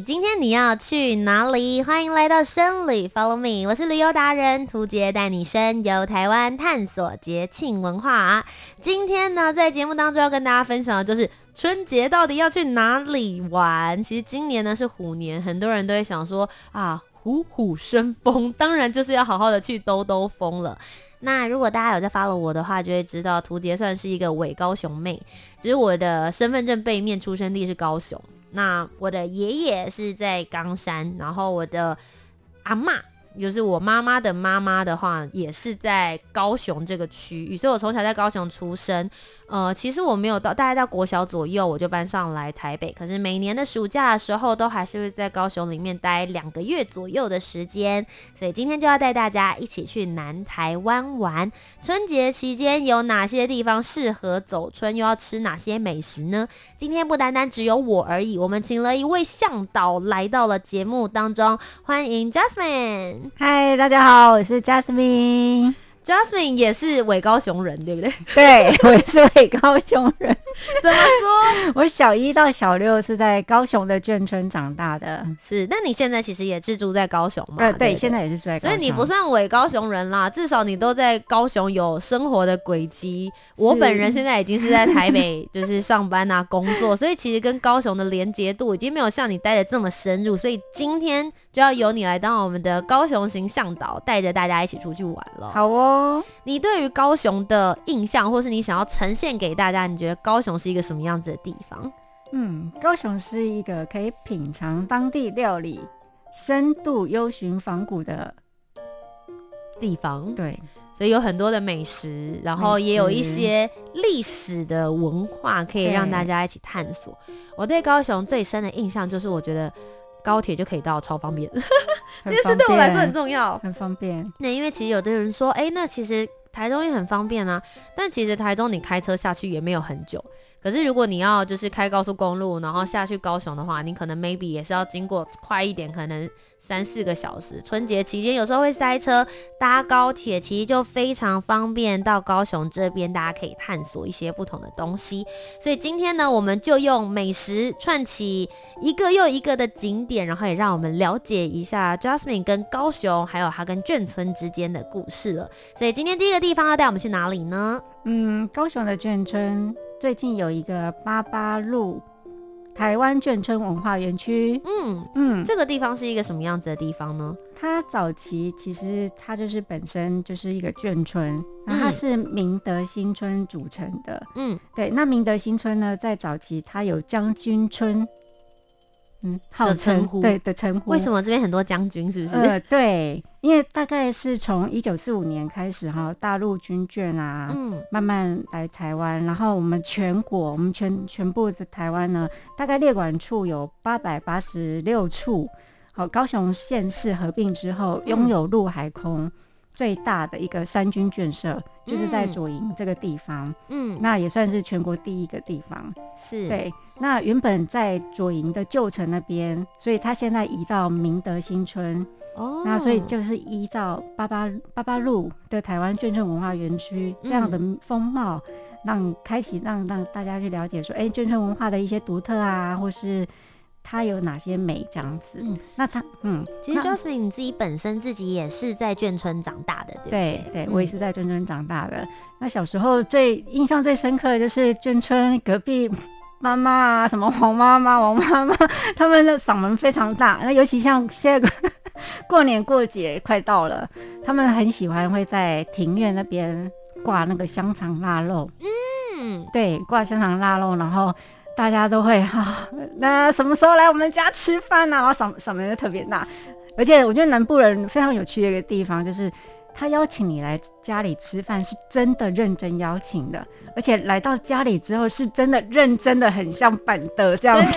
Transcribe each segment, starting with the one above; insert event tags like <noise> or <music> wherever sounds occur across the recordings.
今天你要去哪里？欢迎来到生旅，Follow me，我是旅游达人屠洁，带你深游台湾，探索节庆文化。今天呢，在节目当中要跟大家分享的就是春节到底要去哪里玩。其实今年呢是虎年，很多人都会想说啊，虎虎生风，当然就是要好好的去兜兜风了。那如果大家有在 follow 我的话，就会知道屠洁算是一个伪高雄妹，只是我的身份证背面出生地是高雄。那我的爷爷是在冈山，然后我的阿嬷，就是我妈妈的妈妈的话，也是在高雄这个区域，所以我从小在高雄出生。呃，其实我没有到，大概到国小左右我就搬上来台北。可是每年的暑假的时候，都还是会在高雄里面待两个月左右的时间。所以今天就要带大家一起去南台湾玩。春节期间有哪些地方适合走春，又要吃哪些美食呢？今天不单单只有我而已，我们请了一位向导来到了节目当中，欢迎 Jasmine。嗨，大家好，我是 Jasmine。Jasmine 也是伪高雄人，对不对？<laughs> 对，我也是伪高雄人。<laughs> 怎么说？<laughs> 我小一到小六是在高雄的眷村长大的。是，那你现在其实也是住在高雄嘛？呃，对，现在也是住在高雄。所以你不算伪高雄人啦，至少你都在高雄有生活的轨迹。我本人现在已经是在台北，就是上班啊、工作，所以其实跟高雄的连接度已经没有像你待的这么深入。所以今天就要由你来当我们的高雄型向导，带着大家一起出去玩了。好哦。你对于高雄的印象，或是你想要呈现给大家，你觉得高雄是一个什么样子的地方？嗯，高雄是一个可以品尝当地料理、深度幽寻访古的地方。对，所以有很多的美食，然后也有一些历史的文化可以让大家一起探索。我对高雄最深的印象就是，我觉得。高铁就可以到，超方便。<laughs> 这件事对我来说很重要，很方便。那因为其实有的人说，哎、欸，那其实台中也很方便啊。但其实台中你开车下去也没有很久。可是如果你要就是开高速公路，然后下去高雄的话，你可能 maybe 也是要经过快一点，可能。三四个小时，春节期间有时候会塞车，搭高铁其实就非常方便。到高雄这边，大家可以探索一些不同的东西。所以今天呢，我们就用美食串起一个又一个的景点，然后也让我们了解一下 Jasmine 跟高雄，还有他跟眷村之间的故事了。所以今天第一个地方要带我们去哪里呢？嗯，高雄的眷村最近有一个八八路。台湾眷村文化园区，嗯嗯，这个地方是一个什么样子的地方呢？它早期其实它就是本身就是一个眷村，然后它是明德新村组成的，嗯，对。那明德新村呢，在早期它有将军村。嗯，好称呼对的称呼。为什么这边很多将军？是不是？呃，对，因为大概是从一九四五年开始哈，大陆军眷啊，嗯，慢慢来台湾，然后我们全国，我们全全部的台湾呢，大概列管处有八百八十六处。好，高雄县市合并之后，拥有陆海空最大的一个三军眷舍，就是在左营这个地方。嗯，那也算是全国第一个地方。是对。那原本在左营的旧城那边，所以他现在移到明德新村。哦，那所以就是依照八八八八路的台湾眷村文化园区这样的风貌，让开启让让大家去了解说，哎、欸，眷村文化的一些独特啊，或是它有哪些美这样子。嗯，那他嗯，其实 Jasmine 你自己本身自己也是在眷村长大的，对不对？对，对我也是在眷村长大的。那小时候最印象最深刻的就是眷村隔壁。妈妈啊，什么黄妈妈、王妈妈，<laughs> 他们的嗓门非常大。那尤其像现在 <laughs> 过年过节快到了，他们很喜欢会在庭院那边挂那个香肠腊肉。嗯，对，挂香肠腊肉，然后大家都会哈、<laughs> 那什么时候来我们家吃饭呢、然后嗓嗓门就特别大。而且我觉得南部人非常有趣的一个地方就是。他邀请你来家里吃饭，是真的认真邀请的，而且来到家里之后，是真的认真的，很像板凳这样子。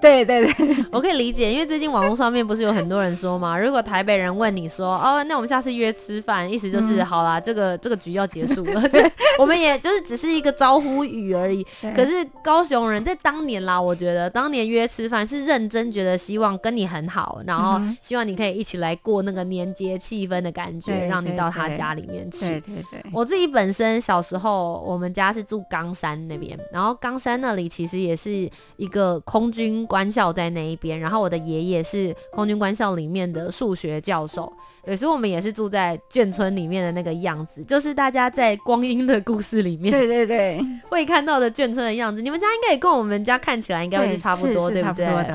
对 <laughs> 对对，我可以理解，因为最近网络上面不是有很多人说嘛，如果台北人问你说，哦，那我们下次约吃饭，意思就是、嗯、好啦，这个这个局要结束了。<laughs> 对，我们也就是只是一个招呼语而已。可是高雄人在当年啦，我觉得当年约吃饭是认真，觉得希望跟你很好，然后希望你可以一起来过那个年节气氛的感觉。让你到他家里面去。对对对，我自己本身小时候，我们家是住冈山那边，然后冈山那里其实也是一个空军官校在那一边，然后我的爷爷是空军官校里面的数学教授，对，所以我们也是住在眷村里面的那个样子，就是大家在光阴的故事里面，对对对，<laughs> 会看到的眷村的样子。你们家应该也跟我们家看起来应该会是差不多，对，对不对？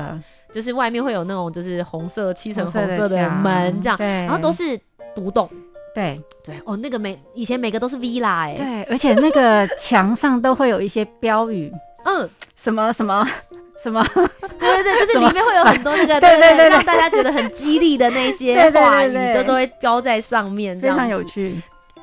就是外面会有那种就是红色漆成红色的门这样，然后都是独栋。对。对哦，那个每以前每个都是 villa 哎，对，而且那个墙上都会有一些标语，<laughs> 嗯，什么什么什么，对对对，就是 <laughs> 里面会有很多那个 <laughs> 对对对，让大家觉得很激励的那些话语，都都会标在上面，非常有趣。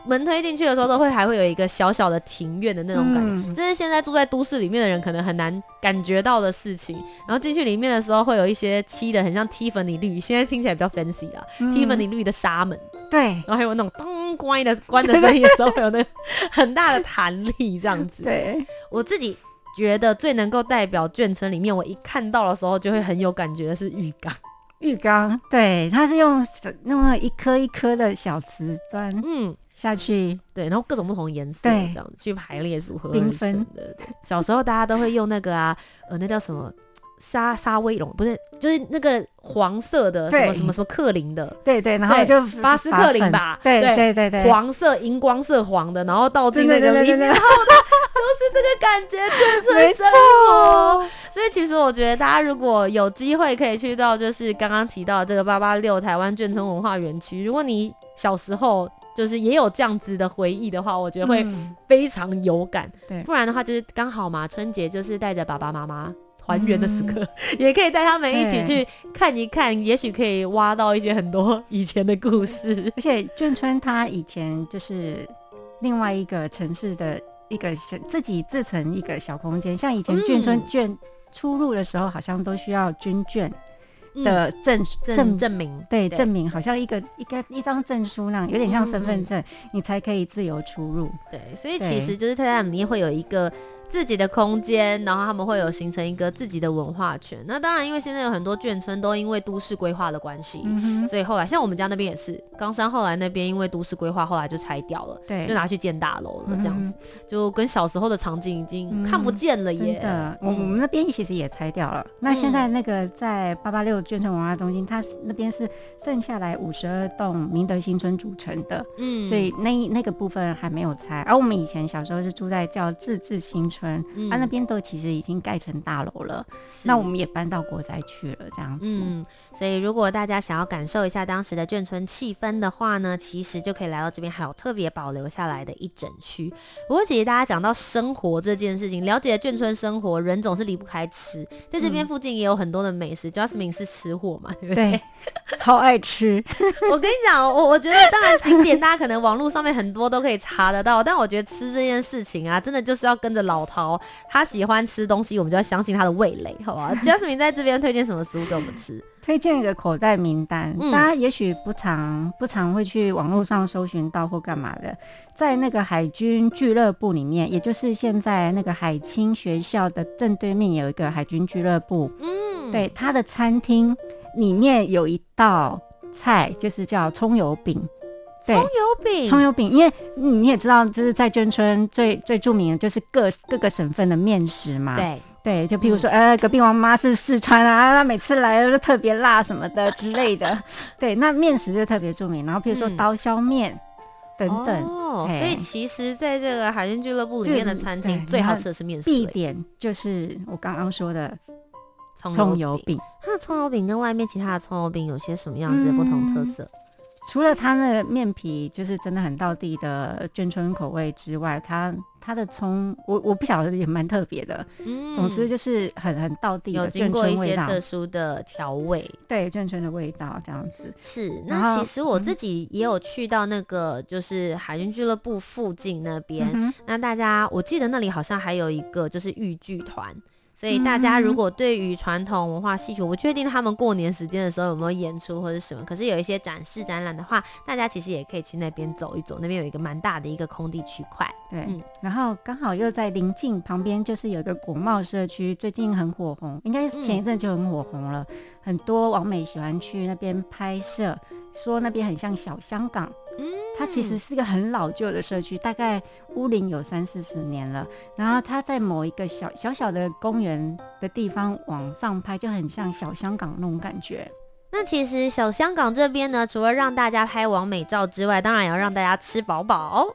门推进去的时候，都会还会有一个小小的庭院的那种感觉，这是现在住在都市里面的人可能很难感觉到的事情。然后进去里面的时候，会有一些漆的很像 Tiffany 绿，现在听起来比较 fancy 啦，Tiffany 绿的纱门。对，然后还有那种咚关的关的声音的时候，会有那很大的弹力，这样子。<laughs> 对，我自己觉得最能够代表眷村里面，我一看到的时候就会很有感觉的是浴缸。浴缸，对，它是用那么一颗一颗的小瓷砖，嗯，下去，对，然后各种不同颜色，这样子去排列组合，缤纷的。小时候大家都会用那个啊，呃，那叫什么？沙沙威龙不是，就是那个黄色的什么什么什么克林的，对对，然后就巴斯克林吧，对对对对，黄色荧光色黄的，然后倒进那个里面，然后都是这个感觉，眷村生活。所以其实我觉得大家如果有机会可以去到，就是刚刚提到这个八八六台湾眷村文化园区，如果你小时候就是也有这样子的回忆的话，我觉得会非常有感。对，不然的话就是刚好嘛，春节就是带着爸爸妈妈。团圆的时刻，嗯、<laughs> 也可以带他们一起去看一看，也许可以挖到一些很多以前的故事。而且眷村它以前就是另外一个城市的一个小自己自成一个小空间，像以前眷村眷出入的时候，好像都需要军眷的证证证明，对证明，好像一个一个一张证书那样，有点像身份证，你才可以自由出入。对，所以其实就是在那里面会有一个。自己的空间，然后他们会有形成一个自己的文化圈。那当然，因为现在有很多眷村都因为都市规划的关系，嗯、所以后来像我们家那边也是，冈山后来那边因为都市规划，后来就拆掉了，对，就拿去建大楼了，这样子，嗯、就跟小时候的场景已经看不见了耶。的，我、嗯、我们那边其实也拆掉了。那现在那个在八八六眷村文化中心，它那边是剩下来五十二栋明德新村组成的，嗯，所以那那个部分还没有拆。而我们以前小时候是住在叫自治新村。村，嗯、啊，那边都其实已经盖成大楼了，是那我们也搬到国宅去了，这样子。嗯，所以如果大家想要感受一下当时的眷村气氛的话呢，其实就可以来到这边，还有特别保留下来的一整区。不过其实大家讲到生活这件事情，了解眷村生活，人总是离不开吃，在这边附近也有很多的美食。Jasmine、嗯、是吃货嘛，对不对？对，<laughs> 超爱吃。<laughs> 我跟你讲，我我觉得当然景点大家可能网络上面很多都可以查得到，但我觉得吃这件事情啊，真的就是要跟着老饕，他喜欢吃东西，我们就要相信他的味蕾，好吧？<laughs> Jasmine 在这边推荐什么食物给我们吃？推荐一个口袋名单，嗯、大家也许不常不常会去网络上搜寻到或干嘛的，在那个海军俱乐部里面，也就是现在那个海清学校的正对面有一个海军俱乐部，嗯，对，他的餐厅里面有一道菜，就是叫葱油饼。葱油饼，葱油饼，因为你也知道，就是在眷村最最著名的就是各各个省份的面食嘛。对对，就譬如说，呃、嗯，隔壁王妈是四川啊，她每次来都特别辣什么的之类的。<laughs> 对，那面食就特别著名。然后譬如说刀削面、嗯、等等。哦，所以其实在这个海鲜俱乐部里面的餐厅，最好吃的是面食。必点就是我刚刚说的葱油饼。它的葱油饼跟外面其他的葱油饼有些什么样子的不同特色？嗯除了它的面皮就是真的很到地的眷村口味之外，它它的葱，我我不晓得也蛮特别的。嗯，总之就是很很到地的，有经过一些特殊的调味，对，眷村的味道这样子。是，那其实我自己也有去到那个就是海军俱乐部附近那边，嗯、那大家我记得那里好像还有一个就是豫剧团。所以大家如果对于传统文化戏曲，我不确定他们过年时间的时候有没有演出或者什么，可是有一些展示展览的话，大家其实也可以去那边走一走，那边有一个蛮大的一个空地区块。对，嗯、然后刚好又在临近旁边，就是有一个国贸社区，最近很火红，应该是前一阵就很火红了，嗯、很多网美喜欢去那边拍摄，说那边很像小香港。嗯。它其实是一个很老旧的社区，大概屋龄有三四十年了。然后它在某一个小小小的公园的地方往上拍，就很像小香港那种感觉。那其实小香港这边呢，除了让大家拍完美照之外，当然也要让大家吃饱饱。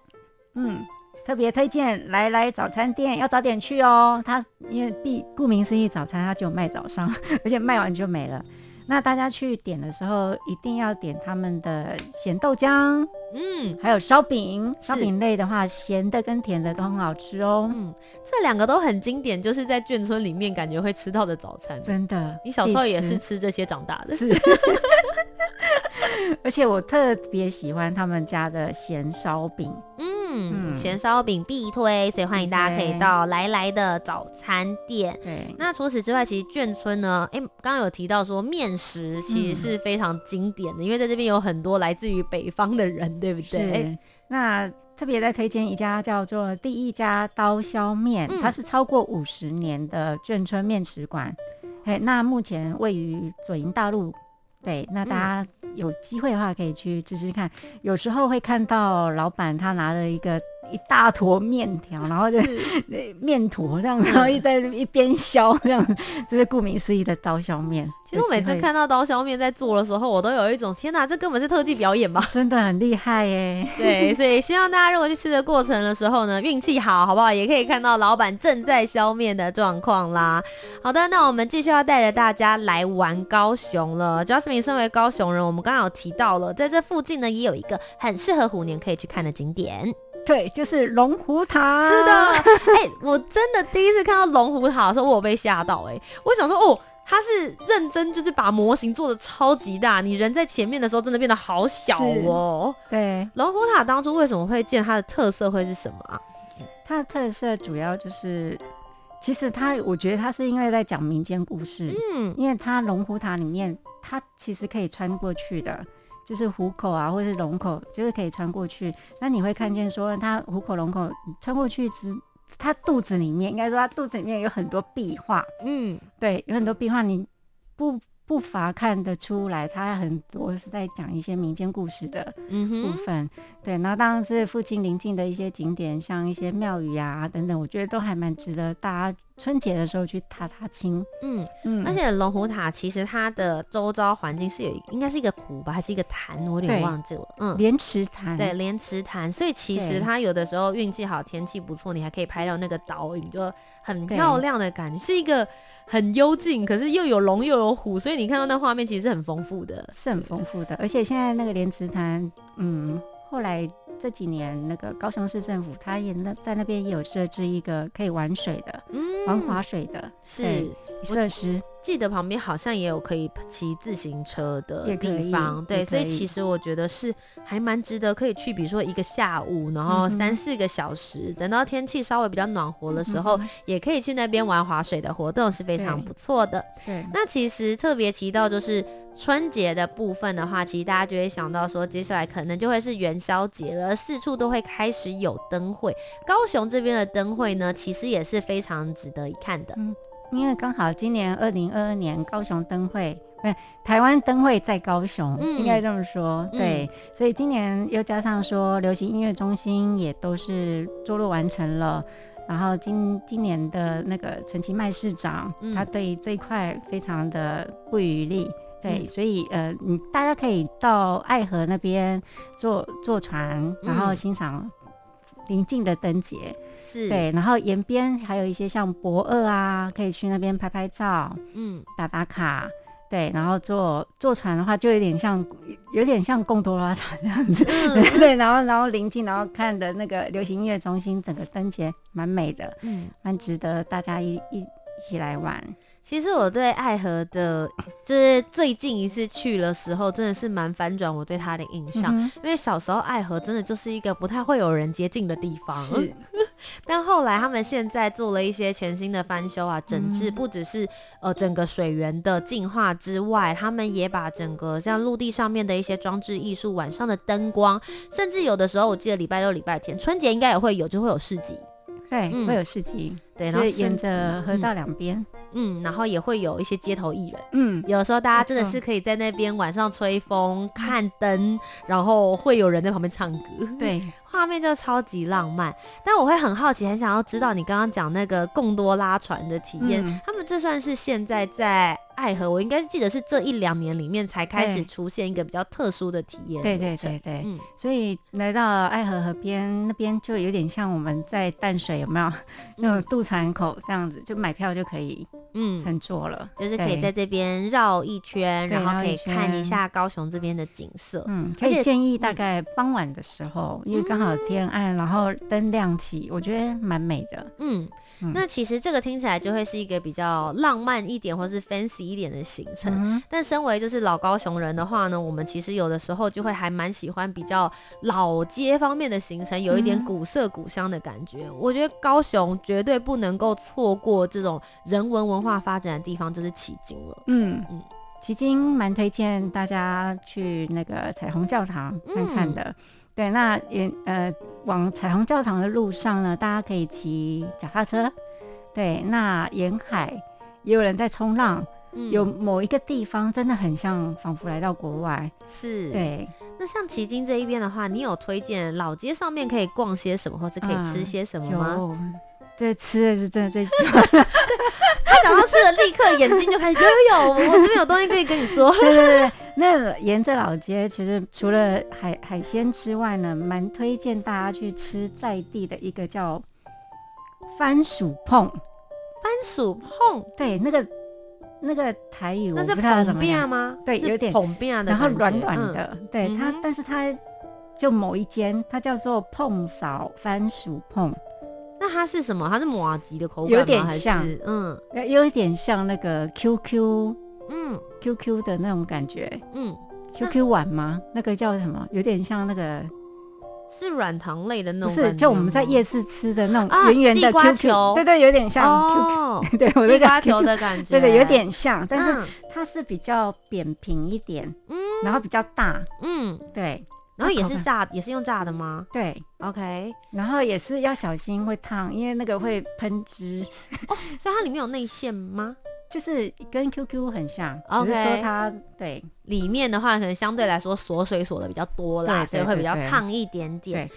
嗯，特别推荐来来早餐店，要早点去哦。它因为必顾名思义，早餐它就卖早上，<laughs> 而且卖完就没了。那大家去点的时候，一定要点他们的咸豆浆，嗯，还有烧饼。烧饼类的话，咸的跟甜的都很好吃哦。嗯，这两个都很经典，就是在眷村里面感觉会吃到的早餐。真的，你小时候也是吃这些长大的。是。<laughs> <laughs> 而且我特别喜欢他们家的咸烧饼，嗯，咸烧饼必推，所以欢迎大家可以到来来的早餐店。对，那除此之外，其实眷村呢，哎、欸，刚刚有提到说面食其实是非常经典的，嗯、因为在这边有很多来自于北方的人，对不对？那特别在推荐一家叫做第一家刀削面，嗯、它是超过五十年的眷村面食馆。哎，那目前位于左营大路。对，那大家有机会的话可以去试试看。嗯、有时候会看到老板他拿了一个一大坨面条，然后就是面坨这样，然后一在一边削这样，<laughs> 就是顾名思义的刀削面。其实我每次看到刀削面在做的时候，我都有一种天哪，这根本是特技表演吧？<laughs> 真的很厉害耶！对，所以希望大家如果去吃的过程的时候呢，运气好，好不好？也可以看到老板正在削面的状况啦。好的，那我们继续要带着大家来玩高雄了。Jasmine 身为高雄人，我们刚刚有提到了，在这附近呢，也有一个很适合虎年可以去看的景点。对，就是龙虎塔。是的，<laughs> 哎、欸，我真的第一次看到龙虎塔的时候，我有被吓到、欸。哎，我想说，哦。他是认真，就是把模型做的超级大，你人在前面的时候，真的变得好小哦。对，龙虎塔当初为什么会建？它的特色会是什么啊？它的特色主要就是，其实它，我觉得它是因为在讲民间故事。嗯，因为它龙虎塔里面，它其实可以穿过去的，就是虎口啊，或者是龙口，就是可以穿过去。那你会看见说，它虎口龙口穿过去之。它肚子里面，应该说它肚子里面有很多壁画，嗯，对，有很多壁画，你不不乏看得出来，它很多是在讲一些民间故事的部分，嗯、对。然后当然是附近邻近的一些景点，像一些庙宇啊等等，我觉得都还蛮值得大家。春节的时候去踏踏青，嗯嗯，而且龙虎塔其实它的周遭环境是有，应该是一个湖吧，还是一个潭？我有点忘记了。嗯，莲池潭，对，莲池潭。所以其实它有的时候运气好，天气不错，你还可以拍到那个倒影，就很漂亮的感觉，是一个很幽静，可是又有龙又有虎，所以你看到那画面其实是很丰富的，是很丰富的。而且现在那个莲池潭，嗯，后来。这几年，那个高雄市政府，他也那在那边也有设置一个可以玩水的，嗯，玩滑水的，是设施。记得旁边好像也有可以骑自行车的地方，对，所以其实我觉得是还蛮值得可以去，比如说一个下午，然后三四个小时，嗯、等到天气稍微比较暖和的时候，嗯、也可以去那边玩滑水的活动，是非常不错的。对，那其实特别提到就是春节的部分的话，其实大家就会想到说，接下来可能就会是元宵节了，四处都会开始有灯会。高雄这边的灯会呢，其实也是非常值得一看的。嗯因为刚好今年二零二二年高雄灯会，不是台湾灯会在高雄，嗯、应该这么说，对，嗯、所以今年又加上说流行音乐中心也都是坐落完成了，然后今今年的那个陈其迈市长，嗯、他对这一块非常的不遗余力，对，嗯、所以呃，你大家可以到爱河那边坐坐船，然后欣赏。临近的灯节。是。对，然后沿边还有一些像博二啊，可以去那边拍拍照，嗯，打打卡，对，然后坐坐船的话，就有点像有点像贡多拉船这样子，嗯、<laughs> 对，然后然后临近，然后看的那个流行音乐中心，整个灯节蛮美的，嗯，蛮值得大家一一一起来玩。其实我对爱河的，就是最近一次去的时候，真的是蛮反转我对他的印象。嗯、因为小时候爱河真的就是一个不太会有人接近的地方，是。<laughs> 但后来他们现在做了一些全新的翻修啊、整治，不只是呃整个水源的净化之外，他们也把整个像陆地上面的一些装置艺术、晚上的灯光，甚至有的时候我记得礼拜六、礼拜天，春节应该也会有，就会有市集。对，嗯、会有市集，对，然后沿着河道两边，嗯，嗯，然后也会有一些街头艺人，嗯，有时候大家真的是可以在那边晚上吹风、看灯，然后会有人在旁边唱歌，对。画面就超级浪漫，但我会很好奇，很想要知道你刚刚讲那个贡多拉船的体验。嗯、他们这算是现在在爱河，我应该是记得是这一两年里面才开始出现一个比较特殊的体验。对对对对，嗯，所以来到爱河河边那边，就有点像我们在淡水有没有？那种渡船口这样子，就买票就可以，嗯，乘坐了，就是可以在这边绕一圈，然后可以看一下高雄这边的景色。嗯，可以建议大概傍晚的时候，因为刚好天暗，然后灯亮起，我觉得蛮美的。嗯，嗯，那其实这个听起来就会是一个比较浪漫一点，或是 fancy 一点的行程。嗯、但身为就是老高雄人的话呢，我们其实有的时候就会还蛮喜欢比较老街方面的行程，有一点古色古香的感觉。嗯、我觉得高雄绝对不能够错过这种人文文化发展的地方，就是旗津了。嗯嗯，迄今蛮推荐大家去那个彩虹教堂看看的。嗯对，那沿呃往彩虹教堂的路上呢，大家可以骑脚踏车。对，那沿海也有人在冲浪，嗯、有某一个地方真的很像，仿佛来到国外。是，对。那像旗津这一边的话，你有推荐老街上面可以逛些什么，或是可以吃些什么吗？嗯、对，吃的是真的最喜欢。<laughs> 他讲到吃的，立刻眼睛就开始有有有，我这边有东西可以跟你说。对对对。那沿着老街，其实除了海海鲜之外呢，蛮推荐大家去吃在地的一个叫番薯碰。番薯碰，对，那个那个台语那是碰边吗？对，有点碰边的，然后软软的。嗯、对它，但是它就某一间，它叫做碰嫂番薯碰。那它是什么？它是麻吉的口感有点像，嗯，有一点像那个 QQ。嗯，Q Q 的那种感觉，嗯，Q Q 碗吗？那个叫什么？有点像那个，是软糖类的那种，不是，就我们在夜市吃的那种圆圆的 Q Q，对对，有点像 Q Q，<laughs> 对，我地瓜球的感觉，对对，有点像，但是它是比较扁平一点，嗯，然后比较大，嗯，对，然后也是炸，也是用炸的吗？对，OK，然后也是要小心会烫，因为那个会喷汁，哦，所以它里面有内馅吗？<laughs> 就是跟 QQ 很像，Okay. 只是说它对里面的话，可能相对来说锁水锁的比较多啦，所以会比较烫一点点。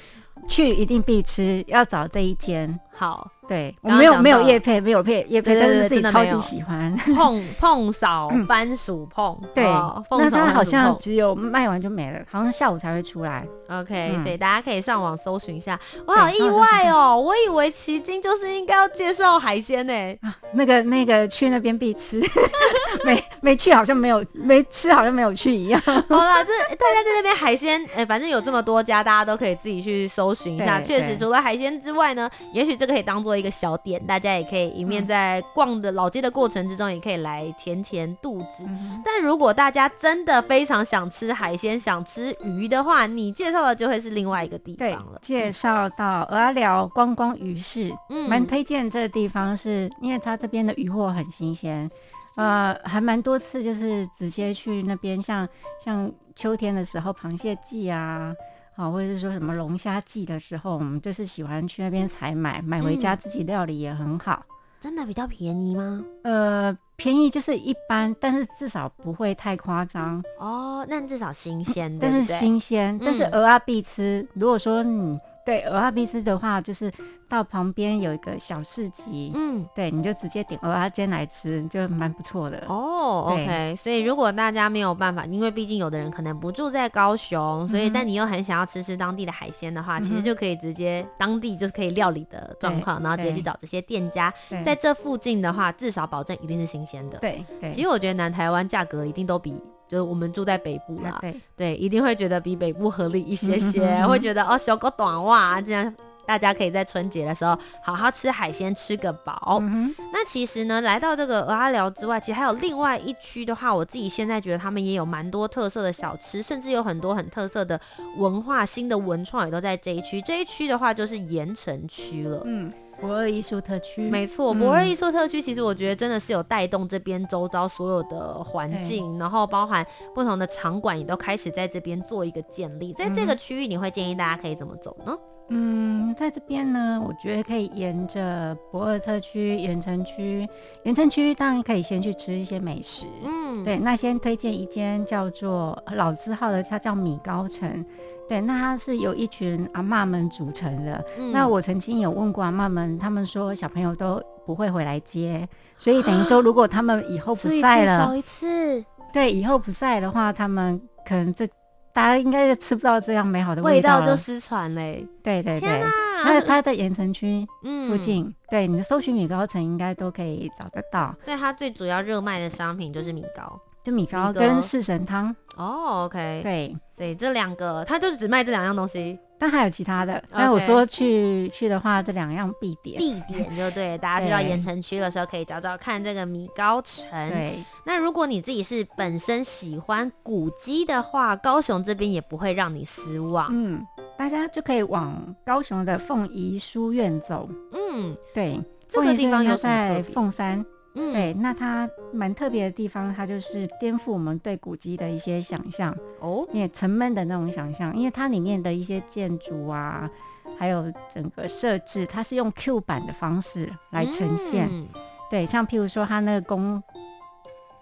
去一定必吃，要找这一间。好。对，我没有没有叶配，没有配叶配，但是自己超级喜欢碰碰扫番薯碰，对，那它好像只有卖完就没了，好像下午才会出来。OK，所以大家可以上网搜寻一下。我好意外哦，我以为奇经就是应该要介绍海鲜呢。啊，那个那个去那边必吃，<laughs> 没没去好像没有没吃好像没有去一样。<laughs> 好啦，就是大家在那边海鲜，哎，反正有这么多家，大家都可以自己去搜寻一下。确实，除了海鲜之外呢，也许这个可以当做。一个小点，大家也可以一面在逛的老街的过程之中，也可以来填填肚子。嗯、但如果大家真的非常想吃海鲜、想吃鱼的话，你介绍的就会是另外一个地方了。介绍到蚵仔寮观光鱼市，嗯，蛮推荐这个地方是，是因为它这边的鱼货很新鲜，呃，还蛮多次就是直接去那边，像像秋天的时候，螃蟹季啊。好，或者是说什么龙虾季的时候，我们就是喜欢去那边采买，买回家自己料理也很好。嗯、真的比较便宜吗？呃，便宜就是一般，但是至少不会太夸张。哦，那至少新鲜，但是新鲜。嗯、但是鹅啊必吃。如果说你对，蚵仔米丝的话，就是到旁边有一个小市集，嗯，对，你就直接点蚵仔煎来吃，就蛮不错的。哦，OK。所以如果大家没有办法，因为毕竟有的人可能不住在高雄，所以、嗯、但你又很想要吃吃当地的海鲜的话，嗯、其实就可以直接当地就是可以料理的状况，然后直接去找这些店家，在这附近的话，至少保证一定是新鲜的。对对。其实我觉得南台湾价格一定都比。就是我们住在北部啦，对，一定会觉得比北部合理一些 <laughs> 些，嗯、会觉得哦，小狗短袜，这样大家可以在春节的时候好好吃海鲜，吃个饱。嗯、那其实呢，来到这个鹅阿寮之外，其实还有另外一区的话，我自己现在觉得他们也有蛮多特色的小吃，甚至有很多很特色的文化，新的文创也都在这一区。这一区的话就是盐城区了。嗯。驳二艺术特区，没错，博尔艺术特区其实我觉得真的是有带动这边周遭所有的环境，然后包含不同的场馆也都开始在这边做一个建立。在这个区域，你会建议大家可以怎么走呢？嗯，在这边呢，我觉得可以沿着博尔特区、盐城区、盐城区，当然可以先去吃一些美食。嗯，对，那先推荐一间叫做老字号的，它叫米高城。对，那它是由一群阿妈们组成的。嗯、那我曾经有问过阿妈们，他们说小朋友都不会回来接，所以等于说，如果他们以后不在了，少一次。对，以后不在的话，他们可能这大家应该就吃不到这样美好的味道，味道就失传嘞。对对对，那他在盐城区附近，嗯、对，你的搜寻米糕城应该都可以找得到。所以它最主要热卖的商品就是米糕。就米糕跟四神汤哦，OK，对，所以这两个他就是只卖这两样东西，但还有其他的。但我说去去的话，这两样必点，必点就对。大家去到盐城区的时候，可以找找看这个米糕城。对，那如果你自己是本身喜欢古迹的话，高雄这边也不会让你失望。嗯，大家就可以往高雄的凤仪书院走。嗯，对，这个地方又在凤山。嗯，对，那它蛮特别的地方，它就是颠覆我们对古迹的一些想象哦，也沉闷的那种想象，因为它里面的一些建筑啊，还有整个设置，它是用 Q 版的方式来呈现。嗯、对，像譬如说它那个公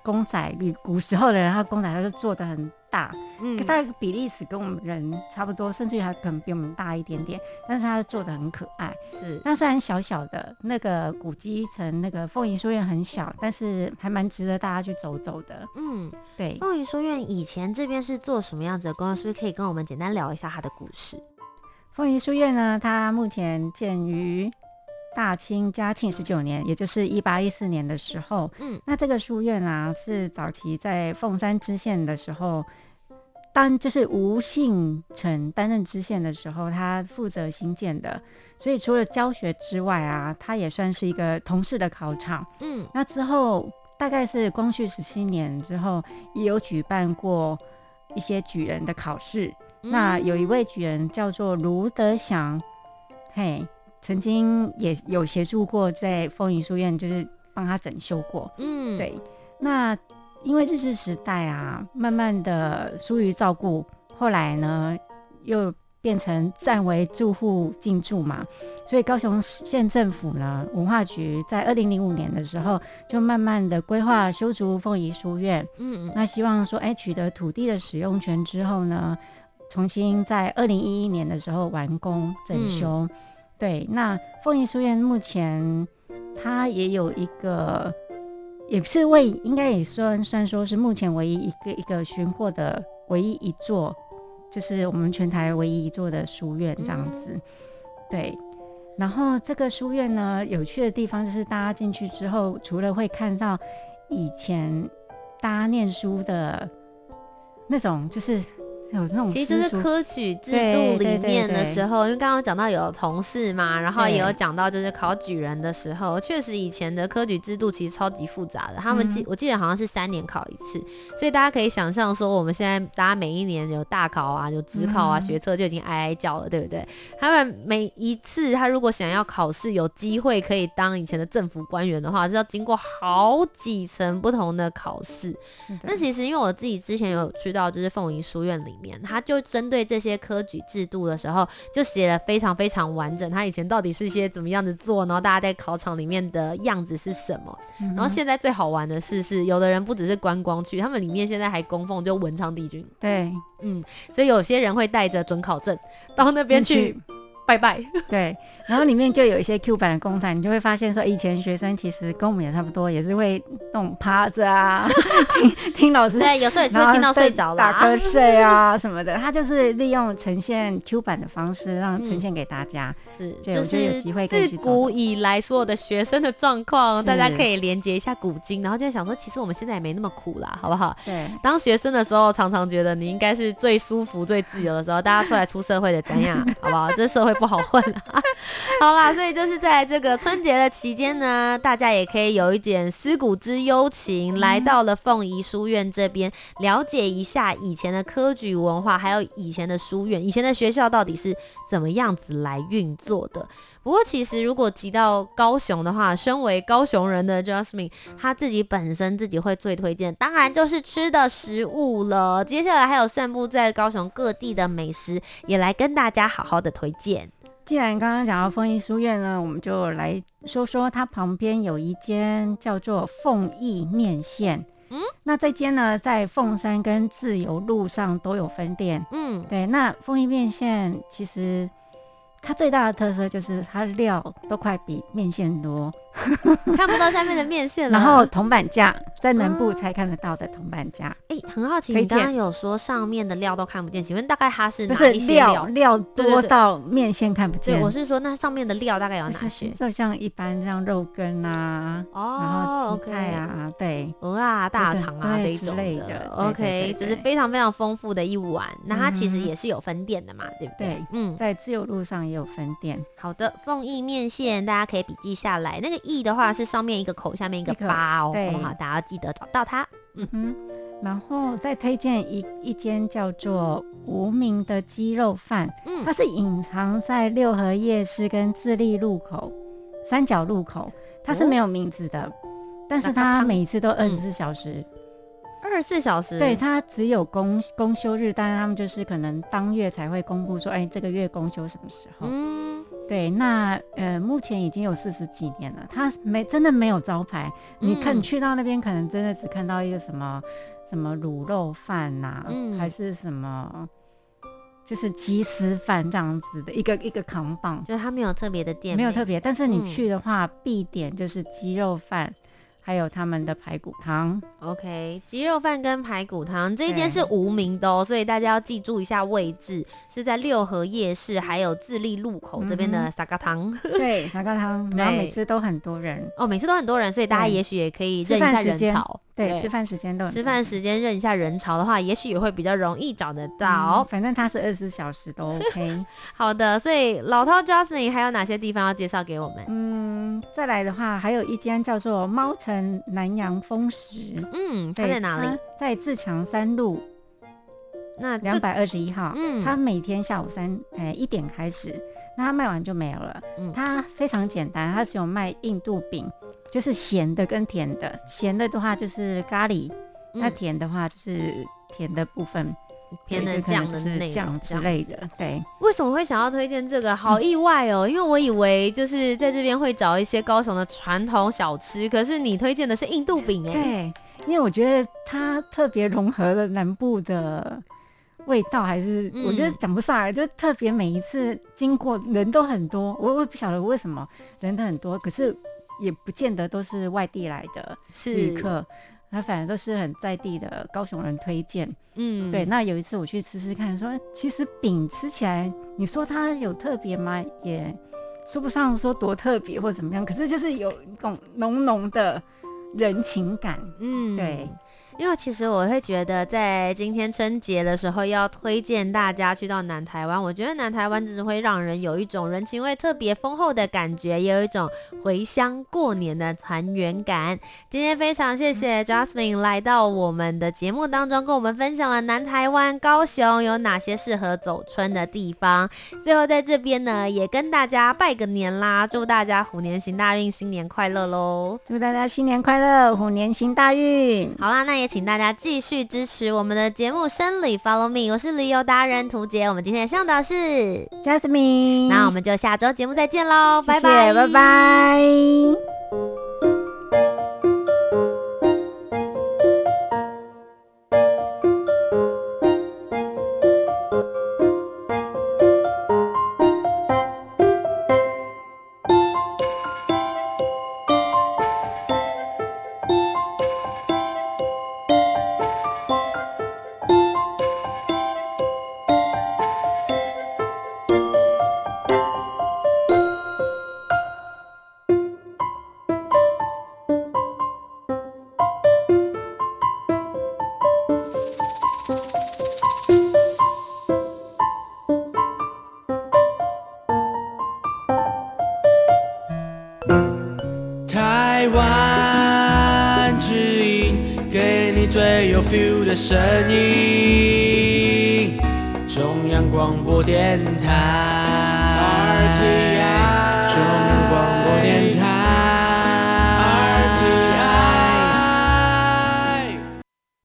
公仔，古古时候的人，他公仔他就做的很。大，嗯，大概比例尺跟我们人差不多，甚至于还可能比我们大一点点，但是他做的很可爱。是，那虽然小小的那个古迹城，那个凤仪书院很小，但是还蛮值得大家去走走的。嗯，对。凤仪书院以前这边是做什么样子的工作？是不是可以跟我们简单聊一下它的故事？凤仪书院呢，它目前建于大清嘉庆十九年，也就是一八一四年的时候。嗯，那这个书院啊，是早期在凤山知县的时候。当就是吴信成担任知县的时候，他负责兴建的，所以除了教学之外啊，他也算是一个同事的考场。嗯，那之后大概是光绪十七年之后，也有举办过一些举人的考试。嗯、那有一位举人叫做卢德祥，嘿，曾经也有协助过在凤仪书院，就是帮他整修过。嗯，对，那。因为日治时代啊，慢慢的疏于照顾，后来呢又变成暂为住户进驻嘛，所以高雄县政府呢文化局在二零零五年的时候就慢慢的规划修筑凤仪书院，嗯，那希望说，哎，取得土地的使用权之后呢，重新在二零一一年的时候完工整修，嗯、对，那凤仪书院目前它也有一个。也是为应该也算算说是目前唯一一个一个寻获的唯一一座，就是我们全台唯一一座的书院这样子。对，然后这个书院呢，有趣的地方就是大家进去之后，除了会看到以前大家念书的那种，就是。有那种其实就是科举制度里面的时候，因为刚刚讲到有同事嘛，然后也有讲到就是考举人的时候，确实以前的科举制度其实超级复杂的。他们记我记得好像是三年考一次，所以大家可以想象说，我们现在大家每一年有大考啊，有职考啊，学测就已经哀哀叫了，对不对？他们每一次他如果想要考试有机会可以当以前的政府官员的话，是要经过好几层不同的考试。那其实因为我自己之前有去到就是凤仪书院里面。他就针对这些科举制度的时候，就写了非常非常完整。他以前到底是些怎么样子做，然后大家在考场里面的样子是什么？嗯、然后现在最好玩的是，是有的人不只是观光去，他们里面现在还供奉就文昌帝君。对，嗯，所以有些人会带着准考证到那边去。拜拜。<laughs> 对，然后里面就有一些 Q 版的公仔，你就会发现说，以前学生其实跟我们也差不多，也是会那种趴着啊，<laughs> 听听老师，对，有时候也是会听到睡着了，打瞌睡啊什么的。他就是利用呈现 Q 版的方式，让呈现给大家。是，就是有机会可以自古以来所有的学生的状况，大家可以连接一下古今，然后就想说，其实我们现在也没那么苦啦，好不好？对，当学生的时候，常常觉得你应该是最舒服、最自由的时候，大家出来出社会的怎样，好不好？这社会不好混啊。<laughs> 好啦，所以就是在这个春节的期间呢，大家也可以有一点思古之幽情，来到了凤仪书院这边，了解一下以前的科举文化，还有以前的书院、以前的学校到底是怎么样子来运作的。不过，其实如果提到高雄的话，身为高雄人的 Jasmine，他自己本身自己会最推荐，当然就是吃的食物了。接下来还有散布在高雄各地的美食，也来跟大家好好的推荐。既然刚刚讲到凤仪书院呢，我们就来说说它旁边有一间叫做凤义面线。嗯，那这间呢，在凤山跟自由路上都有分店。嗯，对，那凤义面线其实。它最大的特色就是它料都快比面线多，<laughs> 看不到下面的面线了。然后铜板价在南部才看得到的铜板价。哎、欸，很好奇，你刚刚有说上面的料都看不见，请问大概它是哪一些料？料多到面线看不见？对，我是说那上面的料大概有哪些？就像一般像肉羹啊，哦，然后青菜啊，okay、对，鹅啊、大肠啊这一种类的。OK，就是非常非常丰富的一碗。那它其实也是有分店的嘛，嗯、对不对？对，嗯，在自由路上。有分店，好的，凤意面线，大家可以笔记下来。那个意的话是上面一个口，下面一个八哦，好不好？大家要记得找到它。嗯哼，然后再推荐一一间叫做无名的鸡肉饭，嗯，它是隐藏在六合夜市跟智利路口三角路口，它是没有名字的，哦、但是它每次都二十四小时。嗯二十四小时，对，它只有公公休日，但是他们就是可能当月才会公布说，哎，这个月公休什么时候？嗯，对，那呃，目前已经有四十几年了，它没真的没有招牌，嗯、你看你去到那边，可能真的只看到一个什么什么卤肉饭呐、啊，嗯、还是什么就是鸡丝饭这样子的一个一个扛棒，就是它没有特别的店，没有特别，但是你去的话，嗯、必点就是鸡肉饭。还有他们的排骨汤，OK，鸡肉饭跟排骨汤这一间是无名的哦，对所以大家要记住一下位置，是在六合夜市还有自立路口这边的沙咖汤。对，沙咖汤，<laughs> 然后每次都很多人哦，每次都很多人，所以大家也许也可以认一下人潮。对，吃饭时间都吃饭时间认一下人潮的话，也许也会比较容易找得到。嗯、反正它是二十四小时都 OK。<laughs> 好的，所以老涛 Jasmine 还有哪些地方要介绍给我们？嗯，再来的话，还有一间叫做猫城南洋风食。嗯，它在哪里？在自强三路，那两百二十一号。嗯，它每天下午三哎一点开始，那它卖完就没有了。嗯，它非常简单，它只有卖印度饼。就是咸的跟甜的，咸的的话就是咖喱，嗯、那甜的话就是甜的部分，偏的酱的酱之类的。对，为什么会想要推荐这个？好意外哦，嗯、因为我以为就是在这边会找一些高雄的传统小吃，可是你推荐的是印度饼哎。对，因为我觉得它特别融合了南部的味道，还是我觉得讲不上来，嗯、就特别每一次经过人都很多，我我也不晓得为什么人都很多，可是。也不见得都是外地来的旅客，那反正都是很在地的高雄人推荐。嗯，对。那有一次我去吃吃看，说其实饼吃起来，你说它有特别吗？也说不上说多特别或怎么样，可是就是有一种浓浓的人情感。嗯，对。因为其实我会觉得，在今天春节的时候，要推荐大家去到南台湾。我觉得南台湾就是会让人有一种人情味特别丰厚的感觉，也有一种回乡过年的团圆感。今天非常谢谢 Jasmine 来到我们的节目当中，跟我们分享了南台湾高雄有哪些适合走春的地方。最后在这边呢，也跟大家拜个年啦，祝大家虎年行大运，新年快乐喽！祝大家新年快乐，虎年行大运。好啦，那也。也请大家继续支持我们的节目《生理 Follow Me》，我是旅游达人涂杰。我们今天的向导是 Jasmine，那我们就下周节目再见喽，拜拜，拜拜。